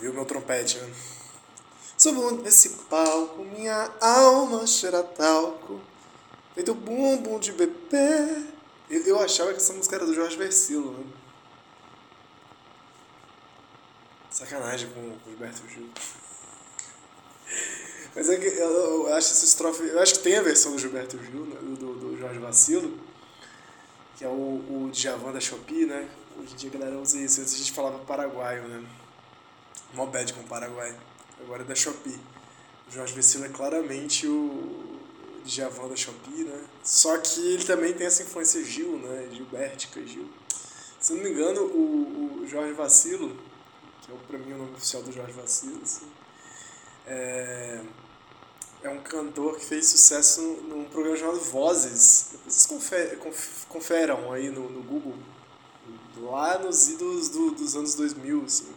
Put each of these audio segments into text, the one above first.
viu meu trompete, né? Subo nesse palco, minha alma cheira talco, feito bumbum de bebê. Eu, eu achava que essa música era do Jorge Versilo, né? Sacanagem com o Gilberto Gil. Mas é que eu, eu acho essa estrofe. Eu acho que tem a versão do Gilberto Gil, né? do, do Jorge Vacilo, que é o, o Djavan da Shopee, né? Hoje em dia a galera usa isso. Antes a gente falava paraguaio, né? Mó bad com o Paraguai. Agora é da Shopee. O Jorge Vecino é claramente o Djavan da Shopee, né? Só que ele também tem essa influência Gil, né? Gilbertica, Gil. Se não me engano, o, o Jorge Vacilo, que é pra mim o nome oficial do Jorge Vacilo, assim, é, é um cantor que fez sucesso num programa chamado Vozes. Depois vocês confer, conf, conferam aí no, no Google, lá nos idos do, dos anos 2000, assim.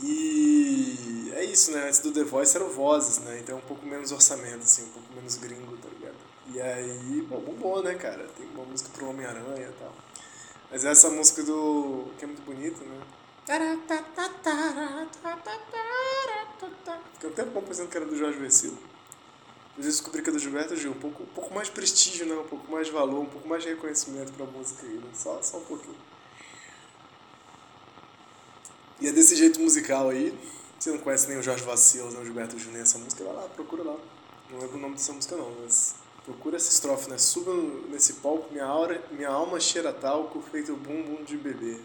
E é isso, né? Antes do The Voice era o Vozes, né? Então é um pouco menos orçamento, assim, um pouco menos gringo, tá ligado? E aí, bom, bombou, né, cara? Tem uma música pro Homem-Aranha e tal. Mas essa música do. que é muito bonita, né? Fiquei um tempo pensando que era do Jorge Versilo. Mas eu descobri que é do Gilberto Gil. Um pouco, um pouco mais prestígio, né? Um pouco mais valor, um pouco mais reconhecimento pra música aí, né? Só, só um pouquinho. E é desse jeito musical aí. Você não conhece nem o Jorge Vacilo, nem o Gilberto Gil, nem essa música, vai lá, procura lá. Não lembro o nome dessa música não, mas procura essa estrofe, né? Suba nesse palco, minha, aura, minha alma cheira talco, feito bumbum de bebê.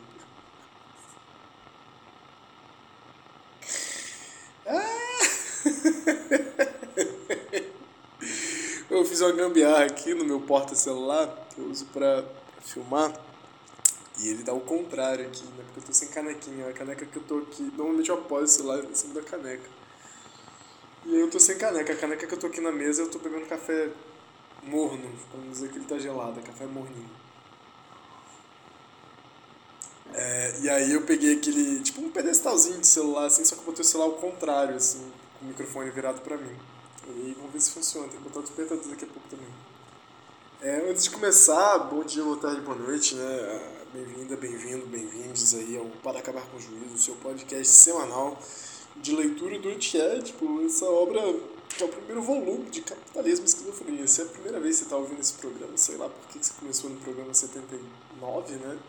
Fiz uma gambiarra aqui no meu porta-celular, que eu uso pra filmar. E ele dá o contrário aqui, né? Porque eu tô sem canequinha. A caneca que eu tô aqui. Normalmente eu apoio o celular em cima da caneca. E aí eu tô sem caneca. A caneca que eu tô aqui na mesa eu tô bebendo café morno, não dizer que ele tá gelado, é café morninho. É, e aí eu peguei aquele, tipo um pedestalzinho de celular, assim, só que eu botei o celular ao contrário, assim, com o microfone virado pra mim. E vamos ver se funciona, tem que botar o despertador daqui a pouco também. É, antes de começar, bom dia, boa tarde, boa noite, né? Bem-vinda, bem-vindo, bem-vindos aí ao Para Acabar com o Juízo, seu podcast semanal de leitura do que tipo, essa obra que é o primeiro volume de Capitalismo e Esquizofrenia. Se é a primeira vez que você está ouvindo esse programa, sei lá por que você começou no programa 79, né?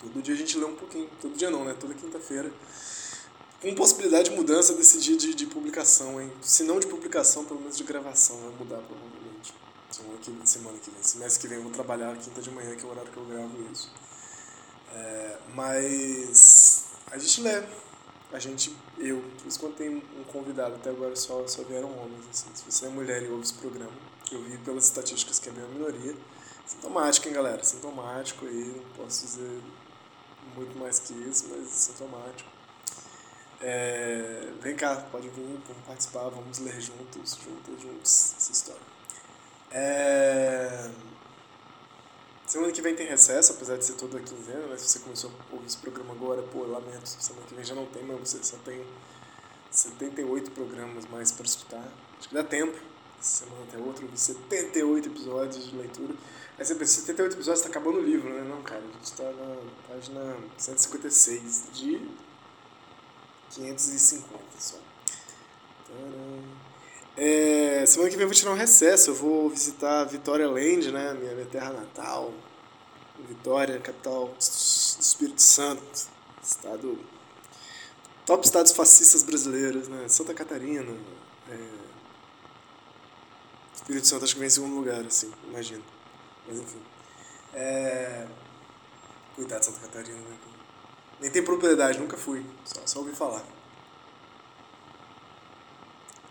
Todo dia a gente lê um pouquinho, todo dia não, né? Toda quinta-feira. Com possibilidade de mudança desse dia de, de publicação, hein? Se não de publicação, pelo menos de gravação, vai mudar provavelmente. Semana que, semana que vem. Semestre que vem eu vou trabalhar quinta de manhã, que é o horário que eu gravo isso. É, mas a gente lê. A gente, eu, por isso quando tem um convidado, até agora só, só vieram homens. Assim. Se você é mulher e ouve esse programa, eu vi pelas estatísticas que é a minoria. Sintomático, hein, galera? Sintomático aí, não posso dizer muito mais que isso, mas sintomático. É, vem cá, pode vir, vamos participar, vamos ler juntos, juntos, juntos, essa história. É... Semana que vem tem recesso, apesar de ser toda quinzena, né? Se você começou a ouvir esse programa agora, pô, lamento, semana que vem já não tem, mas você só tem 78 programas mais para escutar. Acho que dá tempo. Essa semana tem outro, 78 episódios de leitura. Aí você pensa, 78 episódios tá acabando o livro, né? Não, cara, a gente tá na página 156 de 550 só. É, semana que vem eu vou tirar um recesso, eu vou visitar Vitória Land, né? Minha, minha terra natal. Vitória, capital do Espírito Santo, estado. Top estados fascistas brasileiros, né? Santa Catarina. É, Espírito Santo acho que vem em segundo lugar, assim, imagino. Mas enfim. É... Cuidado, Santa Catarina, né? Nem tem propriedade, nunca fui. Só, só ouvi falar.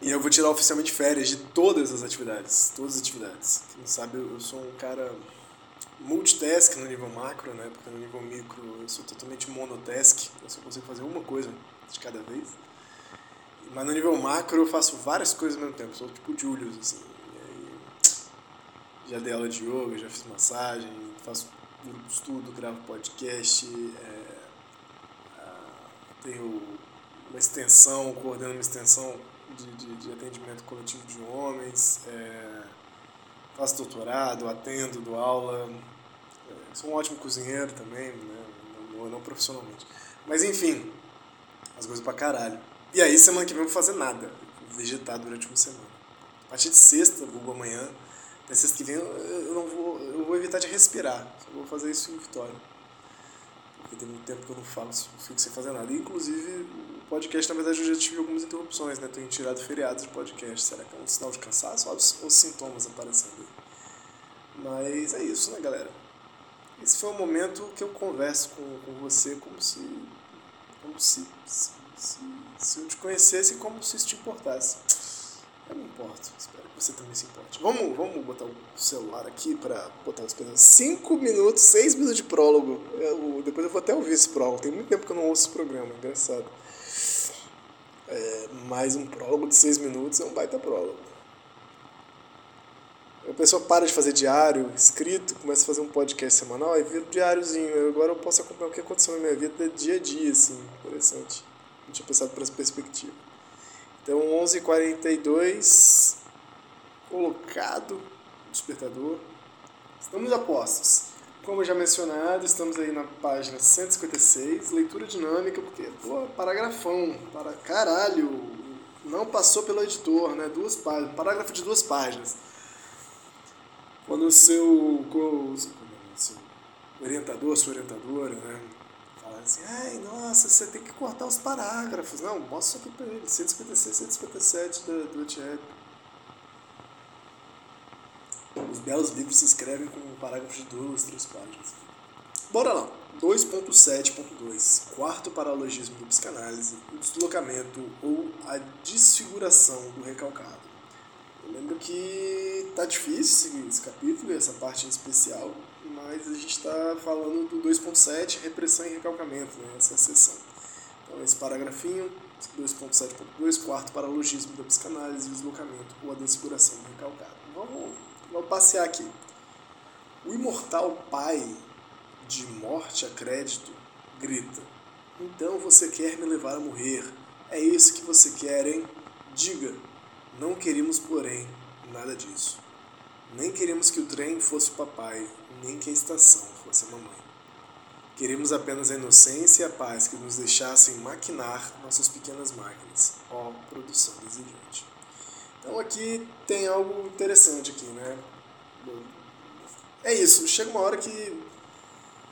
E eu vou tirar oficialmente férias de todas as atividades. Todas as atividades. Quem sabe, eu sou um cara multitask no nível macro, né? Porque no nível micro eu sou totalmente monotask. Eu só consigo fazer uma coisa de cada vez. Mas no nível macro eu faço várias coisas ao mesmo tempo. Sou tipo Julius, assim. Aí, já dei aula de yoga, já fiz massagem, faço estudo, gravo podcast, é, tenho uma extensão, coordeno uma extensão de, de, de atendimento coletivo de homens, é, faço doutorado, atendo, dou aula, é, sou um ótimo cozinheiro também, né? não, não profissionalmente. Mas enfim, as coisas pra caralho. E aí semana que vem eu vou fazer nada, vou vegetar durante uma semana. A partir de sexta, vou amanhã, até sexta que vem eu não vou, eu vou evitar de respirar, só vou fazer isso em Vitória. Porque tem muito tempo que eu não falo, fico sem fazer nada. E, inclusive, podcast, na verdade, eu já tive algumas interrupções, né? Tenho tirado feriados de podcast. Será que é um sinal de cansaço ou os sintomas aparecendo? Mas é isso, né, galera? Esse foi o momento que eu converso com, com você como se. como se se, se. se eu te conhecesse como se isso te importasse. Eu me importo, espero você também se importe. Vamos, vamos botar o celular aqui para botar os pedaços. 5 minutos, 6 minutos de prólogo. Eu, depois eu vou até ouvir esse prólogo. Tem muito tempo que eu não ouço esse programa, engraçado. É, mais um prólogo de seis minutos é um baita prólogo. A pessoa para de fazer diário, escrito, começa a fazer um podcast semanal e vira um diáriozinho. Agora eu posso acompanhar o que aconteceu na minha vida dia a dia, assim. Interessante. Não tinha pensado por essa perspectiva. Então, 11h42, colocado, despertador. Estamos a postos. Como já mencionado, estamos aí na página 156, leitura dinâmica, porque, pô, paragrafão, para caralho, não passou pelo editor, né? Duas páginas, parágrafo de duas páginas. Quando o seu, seu orientador, sua orientadora, né? Fala assim, ai, nossa, você tem que cortar os parágrafos. Não, mostra isso aqui pra ele, 156, 157 do, do. Os belos livros se escrevem com um parágrafo de duas, três páginas. Bora lá. 2.7.2 Quarto paralogismo do psicanálise, o deslocamento ou a desfiguração do recalcado. Eu lembro que tá difícil esse capítulo, essa parte em especial, mas a gente está falando do 2.7, repressão e recalcamento, né? essa é a sessão. Então, esse parágrafinho, 2.7.2, quarto paralogismo da psicanálise, deslocamento ou a desfiguração do recalcado. Vamos Vou passear aqui. O imortal pai de morte a crédito grita: Então você quer me levar a morrer? É isso que você quer, hein? Diga: Não queríamos, porém, nada disso. Nem queríamos que o trem fosse o papai, nem que a estação fosse a mamãe. Queríamos apenas a inocência e a paz que nos deixassem maquinar nossas pequenas máquinas. Ó, produção desejante. Então aqui tem algo interessante aqui, né? É isso, chega uma hora que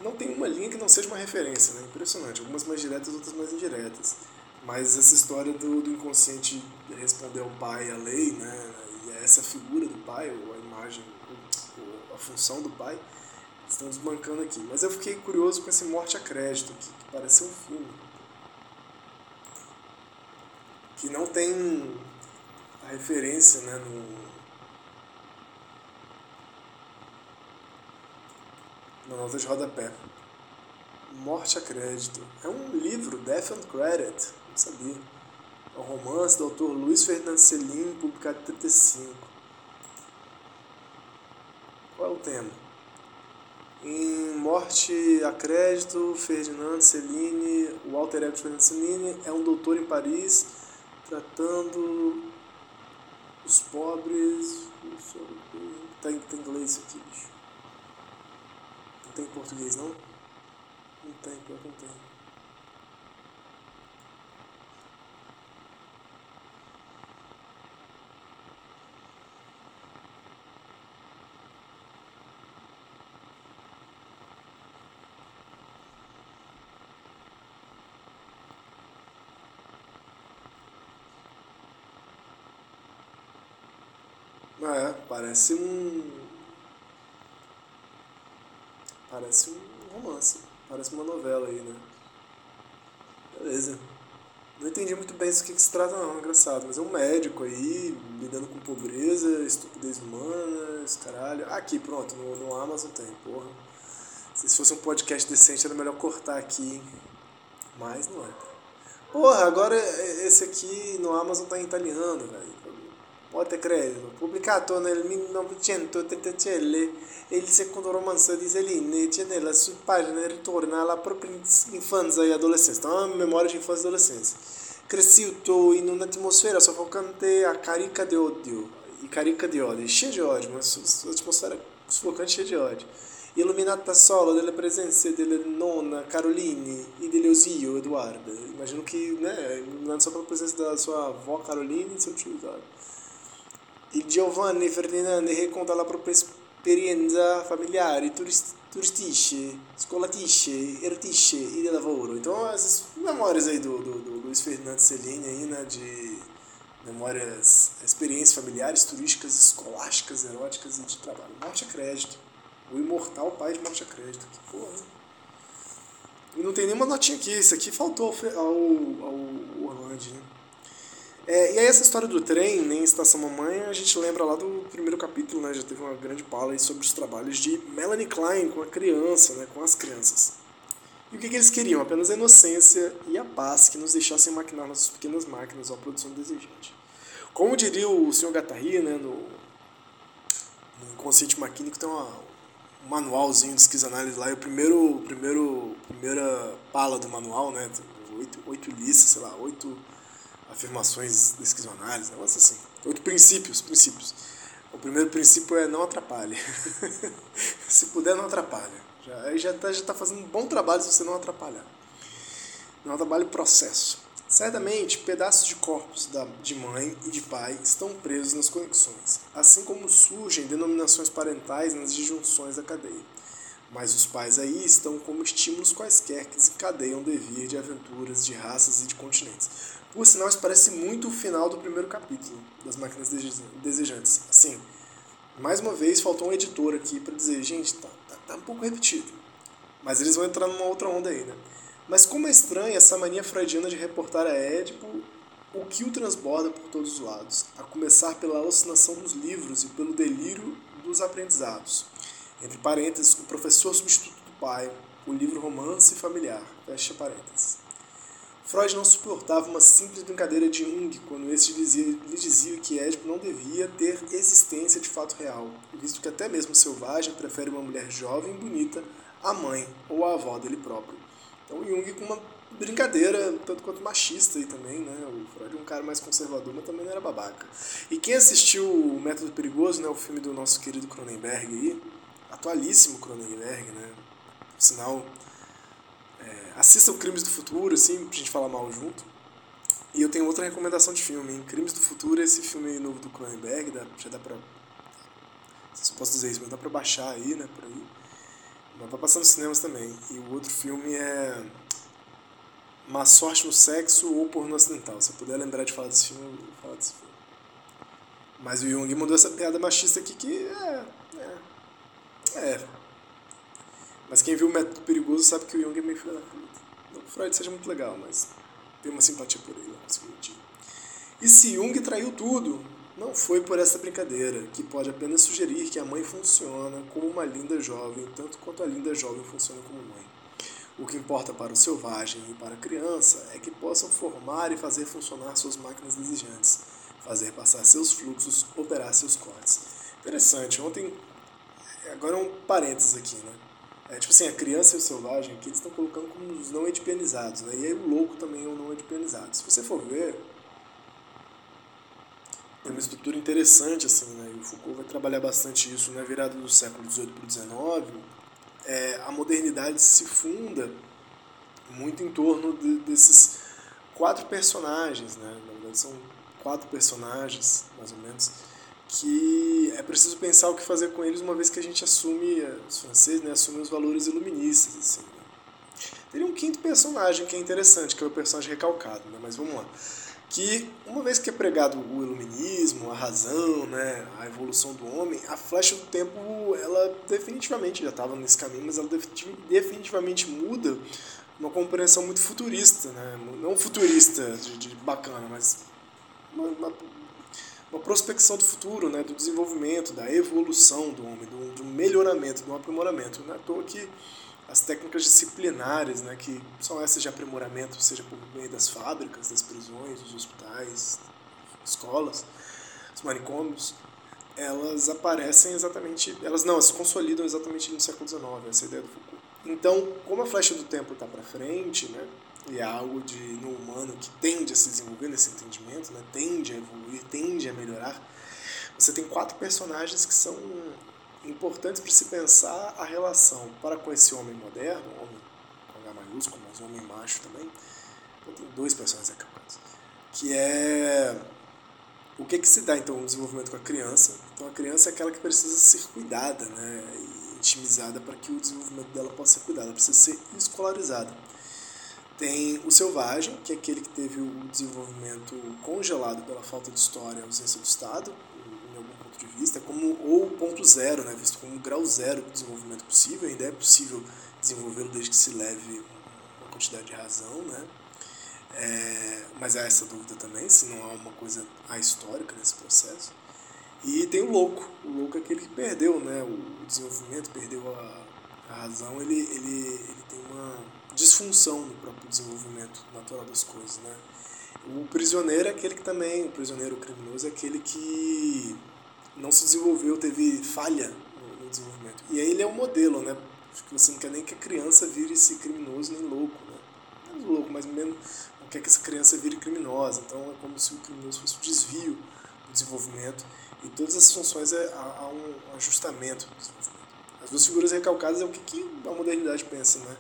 não tem uma linha que não seja uma referência, né? Impressionante. Algumas mais diretas, outras mais indiretas. Mas essa história do, do inconsciente responder ao pai a lei, né? E essa figura do pai, ou a imagem, ou a função do pai, estão desbancando aqui. Mas eu fiquei curioso com esse Morte a Crédito, que, que parece um filme. Que não tem referência né, no, na nota de rodapé. Morte a Crédito. É um livro, Death on Credit, não sabia. É um romance do autor Luiz Fernando Celino, publicado em 35. Qual é o tema? Em Morte a Crédito, Ferdinando Cellini, o alter ego de Ferdinando Cellini, é um doutor em Paris tratando os pobres. Tá em, tá em inglês isso aqui, bicho. Não tem em português, não? Não tem, pior que não tem. É, parece um. Parece um romance. Parece uma novela aí, né? Beleza. Não entendi muito bem isso que, que se trata não, engraçado. Mas é um médico aí, lidando com pobreza, estupidez humana, esse caralho. Aqui, pronto, no, no Amazon tem, porra. Se fosse um podcast decente era melhor cortar aqui, mas não é. Porra, agora esse aqui no Amazon tá em italiano, velho. Pode credo. Pubblicato nel 1933, il secondo romanzo di Céline e nella sua pagina ritorna alla propria infanzia e adolescenza. Então, uma memória de infância e adolescência. Cresciuto in un'atmosfera soffocante a carica di odio. E carica di odio, cheia de ódio, uma atmosfera sufocante cheia de ódio illuminata solo delle presenze delle nonna Caroline e dello zio Eduardo. Imagino que, né, iluminado só pela presença da sua avó Caroline e seu tio Eduardo. E Giovanni Ferdinando reconta la propria esperienza familiare, turistisce, scolatisce, ertisce e de lavoro. Então, essas memórias aí do, do, do Luiz Fernando Celine aí, né, de memórias, experiências familiares, turísticas, escolásticas, eróticas e de trabalho. Morte a crédito. O imortal pai de Morte a Crédito. Que porra. E não tem nenhuma notinha aqui. Isso aqui faltou ao, ao Orlando, né? É, e aí essa história do trem, nem Estação Mamãe, a gente lembra lá do primeiro capítulo, né? Já teve uma grande pala sobre os trabalhos de Melanie Klein com a criança, né? Com as crianças. E o que, que eles queriam? Apenas a inocência e a paz que nos deixassem maquinar nossas pequenas máquinas ou a produção desejante. Como diria o Sr. Gattari, né? No, no Inconsciente Maquínico tem uma, um manualzinho de esquizoanálise lá, e o primeiro, primeiro, primeira pala do manual, né, oito, oito listas, sei lá, oito afirmações de esquizoanálise, negócio assim, oito princípios, princípios. O primeiro princípio é não atrapalhe. se puder, não atrapalhe. Já, aí já está já tá fazendo um bom trabalho se você não atrapalhar. Não atrapalhe o processo. Certamente, pedaços de corpos de mãe e de pai estão presos nas conexões, assim como surgem denominações parentais nas disjunções da cadeia. Mas os pais aí estão como estímulos quaisquer que desencadeiam o devir de aventuras, de raças e de continentes. Por sinal, isso parece muito o final do primeiro capítulo das Máquinas Desejantes. Assim, mais uma vez, faltou um editor aqui para dizer, gente, tá, tá, tá um pouco repetido. Mas eles vão entrar numa outra onda aí, né? Mas como é estranha essa mania freudiana de reportar a Édipo o que o transborda por todos os lados, a começar pela alucinação dos livros e pelo delírio dos aprendizados. Entre parênteses, o professor substituto do pai, o livro Romance Familiar, fecha parênteses. Freud não suportava uma simples brincadeira de Jung quando este lhe dizia que Édipo não devia ter existência de fato real, visto que até mesmo selvagem prefere uma mulher jovem e bonita à mãe ou à avó dele próprio. Então Jung com uma brincadeira, tanto quanto machista aí também, né? O Freud é um cara mais conservador, mas também não era babaca. E quem assistiu o Método Perigoso, né? O filme do nosso querido Cronenberg aí, atualíssimo Cronenberg, né? Sinal, é, assista o Crimes do Futuro, assim, pra gente falar mal junto. E eu tenho outra recomendação de filme, hein? Crimes do Futuro, esse filme novo do Cronenberg, dá, já dá pra... Se posso dizer isso, mas dá pra baixar aí, né? Por aí. Mas vai passar nos cinemas também. E o outro filme é Má Sorte no Sexo ou Porno Acidental. Se eu puder lembrar de falar desse filme, eu vou falar desse filme. Mas o Jung mandou essa piada machista aqui que é. É. é. Mas quem viu o Método Perigoso sabe que o Jung é meio filho da puta. Não que Freud seja muito legal, mas tem uma simpatia por ele, não consigo. E se Jung traiu tudo, não foi por essa brincadeira, que pode apenas sugerir que a mãe funciona como uma linda jovem, tanto quanto a linda jovem funciona como mãe. O que importa para o selvagem e para a criança é que possam formar e fazer funcionar suas máquinas desejantes, fazer passar seus fluxos, operar seus cortes. Interessante, ontem. Agora um parênteses aqui, né? É, tipo assim, a criança e o selvagem aqui eles estão colocando como os não edipianizados, né? E aí o louco também é o não edipianizado. Se você for ver, tem uma estrutura interessante, assim, né? E o Foucault vai trabalhar bastante isso na virada do século XVIII para o XIX. É, a modernidade se funda muito em torno de, desses quatro personagens, né? Na verdade, são quatro personagens, mais ou menos, que é preciso pensar o que fazer com eles uma vez que a gente assume, os franceses, né, assumem os valores iluministas, assim. Né? Teria um quinto personagem que é interessante, que é o personagem recalcado, né? Mas vamos lá que uma vez que é pregado o iluminismo, a razão, né, a evolução do homem, a flecha do tempo, ela definitivamente já estava nesse caminho, mas ela definitivamente muda uma compreensão muito futurista, né? não futurista de, de bacana, mas uma, uma, uma, prospecção do futuro, né? do desenvolvimento, da evolução do homem, do, do melhoramento, do aprimoramento. Não é à toa que as técnicas disciplinares, né? que são essas de aprimoramento, seja por meio das fábricas, das prisões, dos hospitais, escolas, os manicômios, elas aparecem exatamente, elas não, elas se consolidam exatamente no século XIX, essa é ideia do Foucault. Então, como a flecha do tempo está para frente, né, e é algo de, no humano que tende a se desenvolver nesse entendimento, né, tende a evoluir, tende a melhorar, você tem quatro personagens que são importantes para se pensar a relação para com esse homem moderno, homem com H maiúsculo, mas homem macho também. Então, tem dois personagens aqui, que é o que, que se dá então no desenvolvimento com a criança. Então a criança é aquela que precisa ser cuidada, né? intimizada para que o desenvolvimento dela possa ser cuidado, ela precisa ser escolarizada. Tem o selvagem, que é aquele que teve o desenvolvimento congelado pela falta de história, ausência do Estado, em algum ponto de vista, como ou ponto zero, né, visto como grau zero de desenvolvimento possível, ainda é possível desenvolvê-lo desde que se leve uma quantidade de razão, né? É, mas há essa dúvida também, se não há uma coisa ahistórica nesse processo. E tem o louco. O louco é aquele que perdeu né, o desenvolvimento, perdeu a, a razão. Ele, ele, ele tem uma disfunção no próprio desenvolvimento natural das coisas. Né? O prisioneiro é aquele que também, o prisioneiro criminoso é aquele que não se desenvolveu, teve falha no, desenvolvimento. E aí ele é o modelo, né? Porque você não quer nem que a criança vire esse criminoso nem louco, né? Menos louco, mas menos não quer que essa criança vire criminosa. Então é como se o criminoso fosse um desvio do desenvolvimento. E todas as funções é, há um ajustamento do desenvolvimento. As duas figuras recalcadas é o que, que a modernidade pensa, né?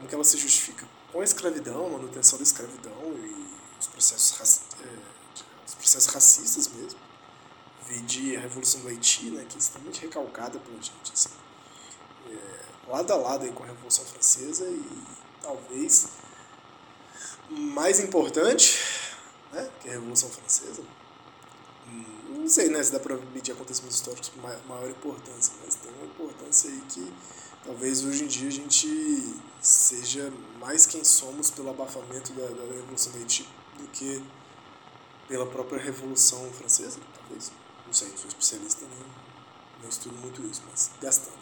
Como que ela se justifica? Com a escravidão, a manutenção da escravidão e os processos, é, os processos racistas mesmo. Vi a Revolução do Haiti, né, que é extremamente recalcada pela gente. Assim. É, lado a lado aí com a Revolução Francesa e talvez mais importante, né, que a Revolução Francesa, não sei né, se dá para medir acontecimentos históricos com maior importância, mas tem uma importância aí que talvez hoje em dia a gente seja mais quem somos pelo abafamento da, da Revolução do Haiti do que pela própria Revolução Francesa, talvez. Não sei, não sou especialista, nem, nem estudo muito isso, mas gastando.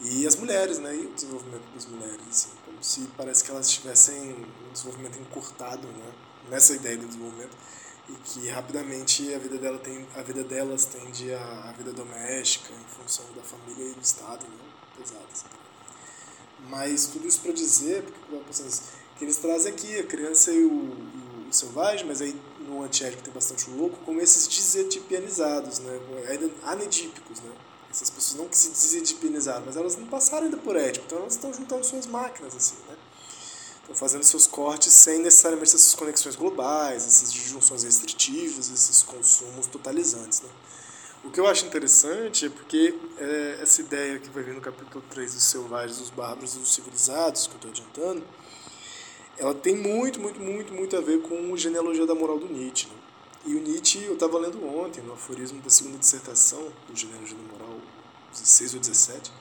E as mulheres, né? E o desenvolvimento das mulheres, assim, como se parece que elas tivessem um desenvolvimento encurtado, né? Nessa ideia do desenvolvimento e que rapidamente a vida dela tem a vida delas tende a, a vida doméstica em função da família e do estado né pesadas mas tudo isso para dizer porque que eles trazem aqui a criança e o, e o selvagem mas aí no antiético tem bastante louco como esses desetipianizados né ainda anedípicos né essas pessoas não que se desetipianizaram mas elas não passaram ainda por ético então elas estão juntando suas máquinas assim né Estão fazendo seus cortes sem necessariamente essas conexões globais, essas disjunções restritivas, esses consumos totalizantes. Né? O que eu acho interessante é porque é, essa ideia que vai vir no capítulo 3 dos selvagens, dos bárbaros e dos civilizados, que eu estou adiantando, ela tem muito, muito, muito, muito a ver com o genealogia da moral do Nietzsche. Né? E o Nietzsche, eu estava lendo ontem, no aforismo da segunda dissertação do Genealogia da Moral, 16 ou 17,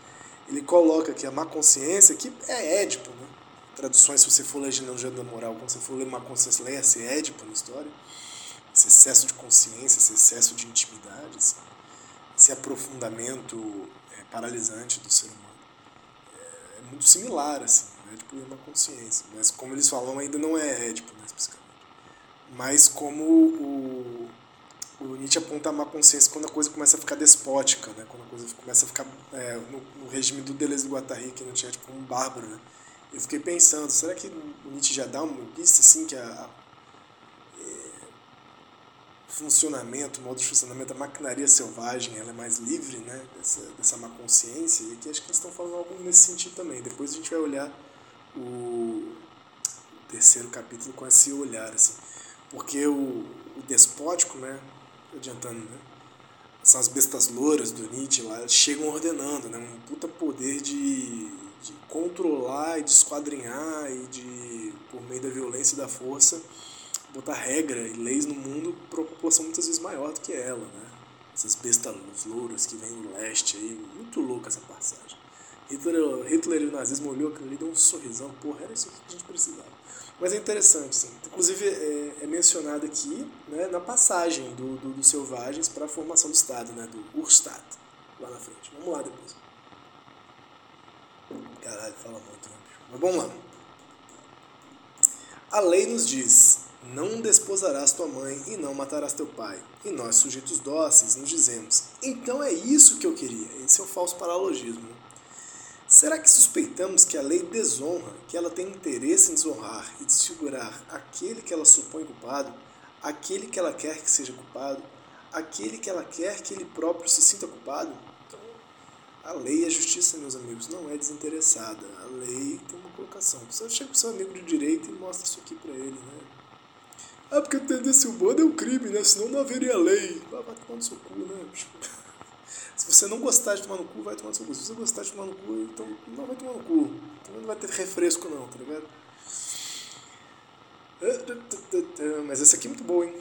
ele coloca que a má consciência, que é Édipo, né? traduções, se você for ler Genealogia da Moral, quando você for ler uma consciência, leia esse Édipo na história, esse excesso de consciência, esse excesso de intimidade, esse, aprofundamento é, paralisante do ser humano. É, é muito similar, assim, o Édipo é uma consciência, mas como eles falam, ainda não é Édipo, né, especificamente. Mas como o, o Nietzsche aponta a má consciência quando a coisa começa a ficar despótica, né, quando a coisa começa a ficar é, no, no, regime do Deleuze do Guattari, que não tinha tipo um bárbaro, né, eu fiquei pensando, será que o Nietzsche já dá uma pista assim que a, a funcionamento, modo de funcionamento da maquinaria selvagem, ela é mais livre, né, dessa, dessa má consciência, e aqui acho que eles estão falando algo nesse sentido também. Depois a gente vai olhar o, terceiro capítulo com esse olhar, assim, porque o, o despótico, né, adiantando, né, são as bestas louras do Nietzsche lá, chegam ordenando, né, um puta poder de de controlar e de esquadrinhar e de, por meio da violência e da força, botar regra e leis no mundo para uma população muitas vezes maior do que ela, né? Essas bestas louras que vêm do leste aí, muito louca essa passagem. Hitler, Hitler e o nazismo olhou aquilo ali, deu um sorrisão, porra, era isso que a gente precisava. Mas é interessante, sim. Inclusive, é, é mencionado aqui né, na passagem do, do, do Selvagens para a formação do Estado, né, do Urstadt, lá na frente. Vamos lá depois. Caralho, fala muito, né? Mas vamos lá. A lei nos diz: não desposarás tua mãe e não matarás teu pai. E nós, sujeitos dóceis, nos dizemos: então é isso que eu queria. Esse é o falso paralogismo. Será que suspeitamos que a lei desonra, que ela tem interesse em desonrar e desfigurar aquele que ela supõe culpado, aquele que ela quer que seja culpado, aquele que ela quer que ele próprio se sinta culpado? Então, a lei a justiça, meus amigos, não é desinteressada. A lei tem uma colocação. Você chega pro seu amigo de direito e mostra isso aqui para ele, né? Ah, porque tendência humana é um crime, né? Senão não haveria lei. Vai, vai tomar no seu cu, né? Se você não gostar de tomar no cu, vai tomar no seu cu. Se você gostar de tomar no cu, então não vai tomar no cu. Então não vai ter refresco não, tá ligado? Mas essa aqui é muito boa, hein?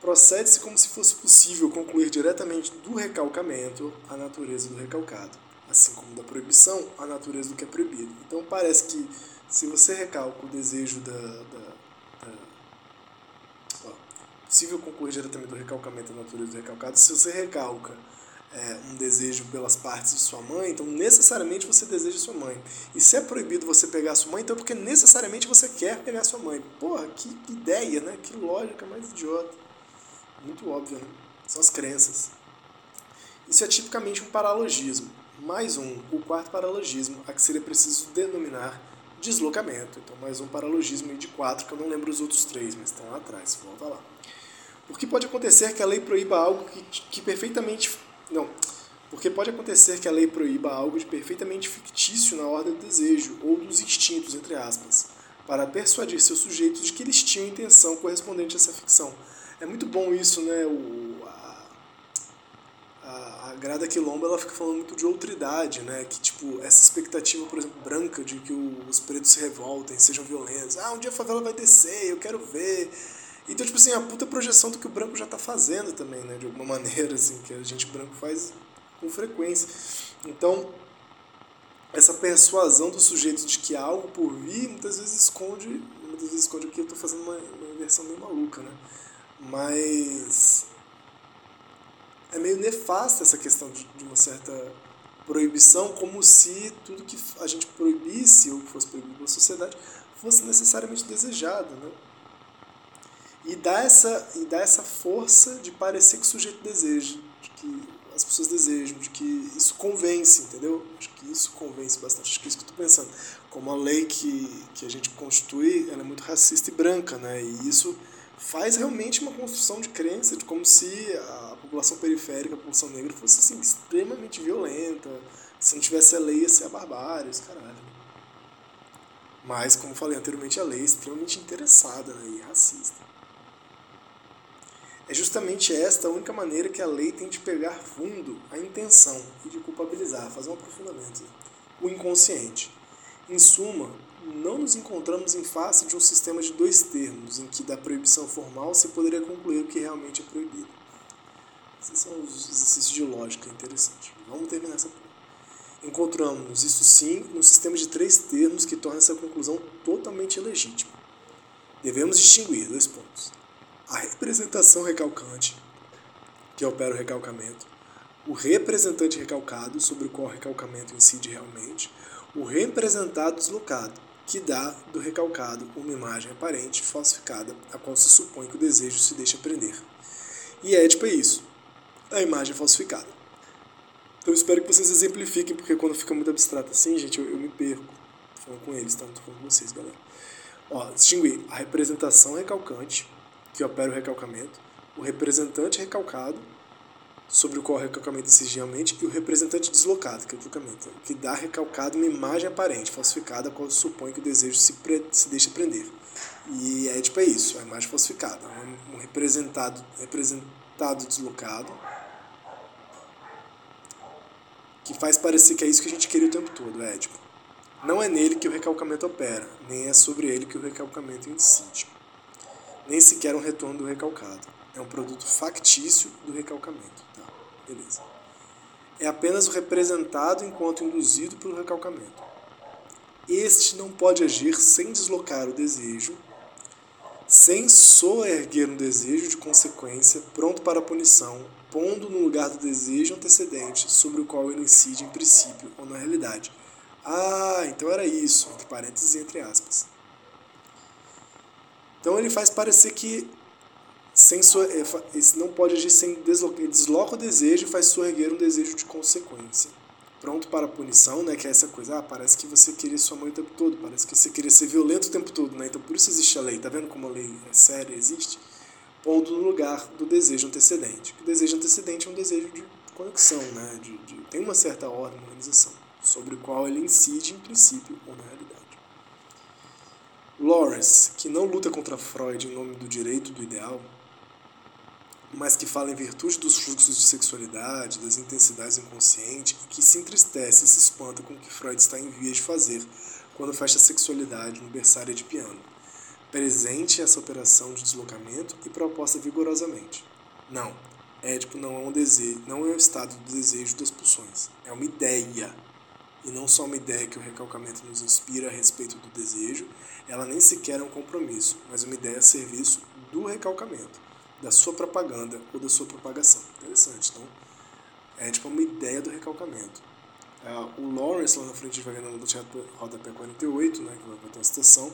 Procede-se como se fosse possível concluir diretamente do recalcamento a natureza do recalcado, assim como da proibição a natureza do que é proibido. Então parece que se você recalca o desejo da, da, possível concluir diretamente do recalcamento a natureza do recalcado, se você recalca é, um desejo pelas partes de sua mãe, então necessariamente você deseja sua mãe. E se é proibido você pegar sua mãe, então é porque necessariamente você quer pegar sua mãe. Porra, que ideia, né? Que lógica mais idiota. Muito óbvio, né? São as crenças. Isso é tipicamente um paralogismo. Mais um, o quarto paralogismo, a que seria preciso denominar deslocamento. Então, mais um paralogismo de quatro, que eu não lembro os outros três, mas estão lá atrás. Volta lá. Porque pode acontecer que a lei proíba algo que, que perfeitamente não, porque pode acontecer que a lei proíba algo de perfeitamente fictício na ordem do desejo, ou dos instintos, entre aspas, para persuadir seus sujeitos de que eles tinham intenção correspondente a essa ficção. É muito bom isso, né? O, a, a, Grada Quilombo ela fica falando muito de outridade, né? Que, tipo, essa expectativa, por exemplo, branca de que os pretos se revoltem, sejam violentos. Ah, um dia a favela vai descer, eu quero ver então, tipo assim, a puta projeção do que o branco já tá fazendo também, né? De alguma maneira, assim, que a gente branco faz com frequência. Então, essa persuasão do sujeito de que há algo por vir, muitas vezes esconde, muitas vezes esconde aqui, eu tô fazendo uma, uma versão meio maluca, né? Mas é meio nefasta essa questão de, de uma certa proibição, como se tudo que a gente proibisse ou que fosse proibido pela sociedade fosse necessariamente desejado, né? E dá essa e dá essa força de parecer que o sujeito deseja, de que as pessoas desejam, de que isso convence, entendeu? Acho que isso convence bastante. Acho que é isso que eu estou pensando. Como a lei que, que a gente constitui, ela é muito racista e branca, né? E isso faz realmente uma construção de crença de como se a população periférica, a população negra fosse assim, extremamente violenta. Se não tivesse a lei, ia ser a barbárie, esse caralho. Mas, como falei anteriormente, a lei é extremamente interessada né? e racista. É justamente esta a única maneira que a lei tem de pegar fundo a intenção e de culpabilizar, fazer um aprofundamento. O inconsciente. Em suma, não nos encontramos em face de um sistema de dois termos, em que da proibição formal se poderia concluir o que realmente é proibido. Esses são os exercícios de lógica interessantes. Vamos terminar essa porra. Encontramos, isso sim, no sistema de três termos que torna essa conclusão totalmente ilegítima. Devemos distinguir dois pontos a representação recalcante, que opera o recalcamento, o representante recalcado, sobre o qual o recalcamento incide realmente, o representado deslocado, que dá do recalcado uma imagem aparente falsificada, a qual se supõe que o desejo se deixa prender. E é tipo isso, a imagem falsificada. Então espero que vocês exemplifiquem, porque quando fica muito abstrato assim, gente, eu, eu me perco. Falando com eles, tô falando com vocês, galera. Ó, distinguir a representação recalcante, que opera o recalcamento, o representante recalcado, sobre o qual o recalcamento incide realmente, e o representante deslocado, que é o que dá recalcado uma imagem aparente, falsificada, a qual supõe que o desejo se, pre se deixa prender. E é tipo é isso, a imagem falsificada, um representado, representado deslocado, que faz parecer que é isso que a gente queria o tempo todo, é tipo, não é nele que o recalcamento opera, nem é sobre ele que o recalcamento incide nem sequer um retorno do recalcado. É um produto factício do recalcamento. Tá? Beleza. é apenas o representado enquanto induzido pelo recalcamento. Este não pode agir sem deslocar o desejo, sem soerguer um desejo de consequência pronto para a punição, pondo no lugar do desejo antecedente sobre o qual ele incide em princípio ou na realidade. Ah, então era isso, entre parênteses e entre aspas. Então ele faz parecer que sem sua, esse não pode agir sem deslocar, desloca o desejo e faz soerguer um desejo de consequência. Pronto para a punição, né, que é essa coisa, ah, parece que você queria sua mãe o tempo todo, parece que você queria ser violento o tempo todo, né? Então por isso existe a lei, tá vendo como a lei é séria, existe? Pondo no lugar do desejo antecedente. O desejo antecedente é um desejo de conexão, né? De, de, tem uma certa ordem, organização, sobre o qual ele incide em princípio ou na realidade. Lawrence, que não luta contra Freud em nome do direito do ideal, mas que fala em virtude dos fluxos de sexualidade, das intensidades inconscientes, e que se entristece e se espanta com o que Freud está em vias de fazer quando fecha a sexualidade no berçário de piano. Presente essa operação de deslocamento e proposta vigorosamente. Não, Édipo não é um desejo, não é o estado do desejo das pulsões, é uma ideia. E não só uma ideia que o recalcamento nos inspira a respeito do desejo, ela nem sequer é um compromisso, mas uma ideia a serviço do recalcamento da sua propaganda ou da sua propagação. Interessante. Então, é tipo uma ideia do recalcamento. Uh, o Lawrence, lá na frente, vai vendo no teatro rodapé 48, né, que vai ter uma citação,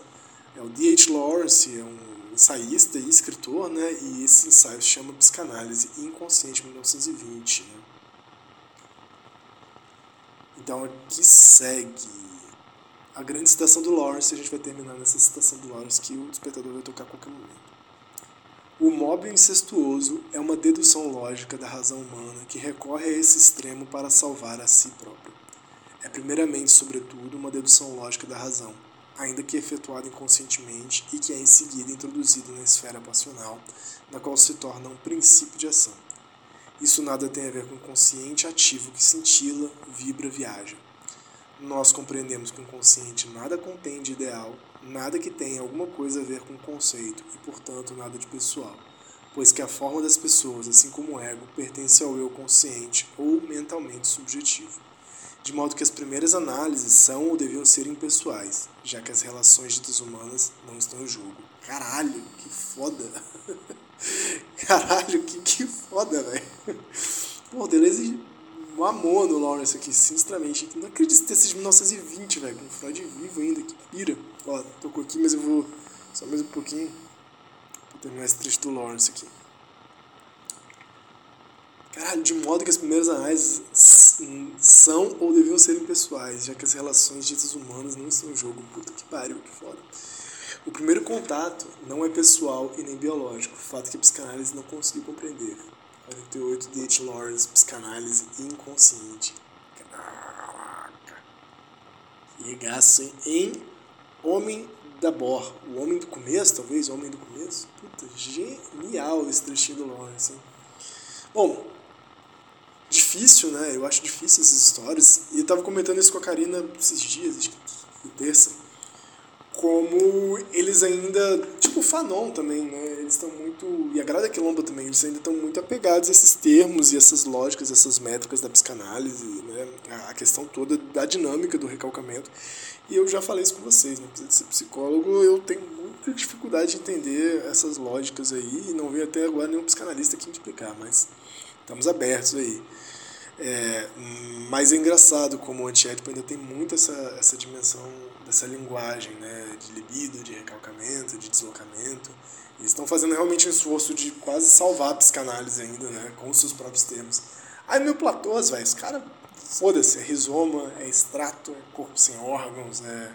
é o D.H. Lawrence, é um ensaísta e escritor, né, e esse ensaio se chama Psicanálise Inconsciente 1920. Né. Então, aqui segue a grande citação do Lawrence, a gente vai terminar nessa citação do Lawrence que o espectador vai tocar a qualquer momento. O móvel incestuoso é uma dedução lógica da razão humana que recorre a esse extremo para salvar a si próprio. É primeiramente, sobretudo, uma dedução lógica da razão, ainda que efetuada inconscientemente e que é em seguida introduzida na esfera passional, na qual se torna um princípio de ação. Isso nada tem a ver com o consciente ativo que cintila, vibra, viaja. Nós compreendemos que o consciente nada contém de ideal nada que tenha alguma coisa a ver com o conceito e, portanto, nada de pessoal, pois que a forma das pessoas, assim como o ego, pertence ao eu consciente ou mentalmente subjetivo. De modo que as primeiras análises são ou deviam ser impessoais, já que as relações ditas humanas não estão em jogo. Caralho, que foda! Caralho, que, que foda, velho! Pô, Deleuze amor no Lawrence aqui, sinceramente. Não acredito ter sido de 1920, velho, com Freud vivo ainda, que pira. Ó, tocou aqui, mas eu vou só mais um pouquinho pra terminar esse trecho do Lawrence aqui. Caralho, de modo que as primeiras análises são ou deviam ser impessoais, já que as relações ditas humanas não em jogo. Puta que pariu, que foda. O primeiro contato não é pessoal e nem biológico, fato que a psicanálise não conseguiu compreender. 48 de H. Lawrence, Psicanálise Inconsciente. Caraca. Regaço em Homem da Bor. O Homem do Começo, talvez? O Homem do Começo? Puta, genial esse trechinho do Lawrence. Hein? Bom, difícil, né? Eu acho difícil essas histórias. E eu tava comentando isso com a Karina esses dias, acho que terça como eles ainda, tipo o Fanon também, né? Eles estão muito, e a Grada Quilomba também, eles ainda estão muito apegados a esses termos e essas lógicas, essas métricas da psicanálise, né? A questão toda da dinâmica do recalcamento. E eu já falei isso com vocês, né? Apesar de ser psicólogo, eu tenho muita dificuldade de entender essas lógicas aí e não veio até agora nenhum psicanalista aqui me explicar, mas estamos abertos aí. É, mas é engraçado como o antiético ainda tem muito essa, essa dimensão dessa linguagem né, de libido, de recalcamento, de deslocamento. Eles estão fazendo realmente um esforço de quase salvar a psicanálise ainda, né, com os seus próprios termos. Aí meu Platôs, velho, os caras, foda-se, é rizoma, é extrato, é corpo sem órgãos, é,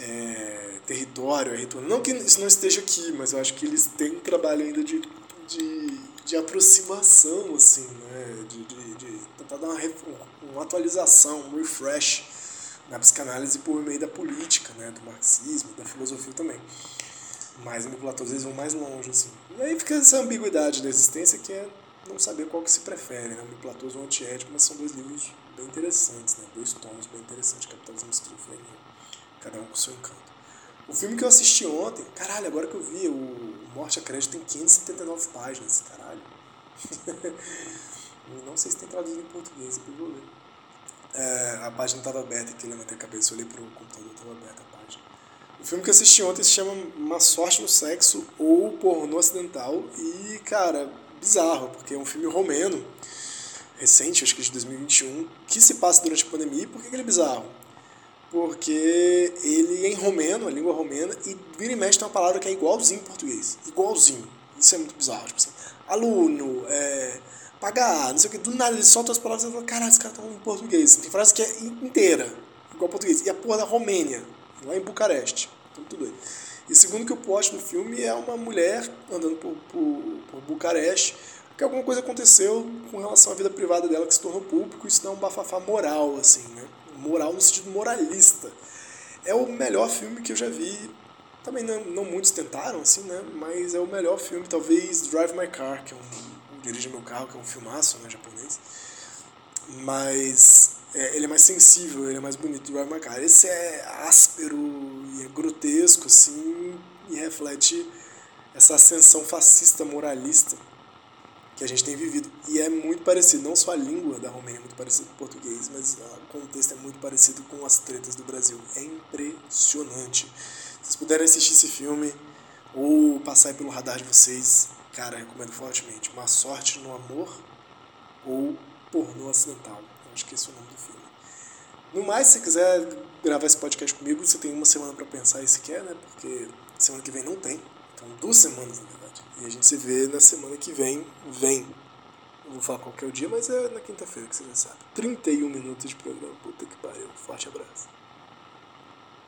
é território, é ritual. Não que isso não esteja aqui, mas eu acho que eles têm trabalho ainda de, de, de aproximação, assim, né, de, de tentar dar uma, uma atualização, um refresh na psicanálise por meio da política, né, do marxismo, da filosofia também. Mas o Platão vezes vão mais longe, assim. E aí fica essa ambiguidade da existência que é não saber qual que se prefere, né? O Platão e o Antiético, mas são dois livros bem interessantes, né? Dois tomos bem interessantes, Capitalismo e Esquizofrenia. Cada um com seu encanto. O filme que eu assisti ontem, caralho, agora que eu vi, o Morte a Crédito tem 579 páginas, caralho. Não sei se tem traduzido em português, depois vou ler. É, a página estava aberta aqui, eu levantei a cabeça, eu olhei pro computador, estava aberta a página. O filme que eu assisti ontem se chama Uma Sorte no Sexo ou Pornô Acidental e, cara, bizarro, porque é um filme romeno, recente, acho que de 2021, que se passa durante a pandemia. E por que ele é bizarro? Porque ele é em romeno, a língua romena, e vira e mexe tem uma palavra que é igualzinho em português. Igualzinho. Isso é muito bizarro. Tipo assim, aluno, é, pagar, não sei o que, do nada ele solta as palavras e fala, caralho, esse cara tá falando em português. Tem frase que é inteira, igual português. E a porra da Romênia, lá em Bucareste. Então tudo bem. E segundo que o plot do filme é uma mulher andando por, por, por Bucareste, que alguma coisa aconteceu com relação à vida privada dela que se tornou público, isso dá um bafafá moral, assim, né? Moral no sentido moralista. É o melhor filme que eu já vi. Também não, não muitos tentaram, assim, né? Mas é o melhor filme, talvez Drive My Car, que é um, Dirige Meu Carro, que é um filmaço, né, japonês. Mas é, ele é mais sensível, ele é mais bonito do Drive My Car. Esse é áspero e é grotesco, assim, e reflete essa ascensão fascista, moralista que a gente tem vivido. E é muito parecido, não só a língua da Romênia é muito parecida com o português, mas o contexto é muito parecido com as tretas do Brasil. É impressionante. Se vocês puderem assistir esse filme ou passar pelo radar de vocês, cara, recomendo fortemente. Uma Sorte no Amor ou Pornô Acidental. Eu esse é o nome do filme. No mais, se quiser gravar esse podcast comigo, você tem uma semana para pensar se quer, né? Porque semana que vem não tem. Então, duas semanas, na verdade. E a gente se vê na semana que vem. Vem. Não vou falar qual o dia, mas é na quinta-feira que você já sabe. 31 minutos de programa. Puta que pariu. Forte abraço.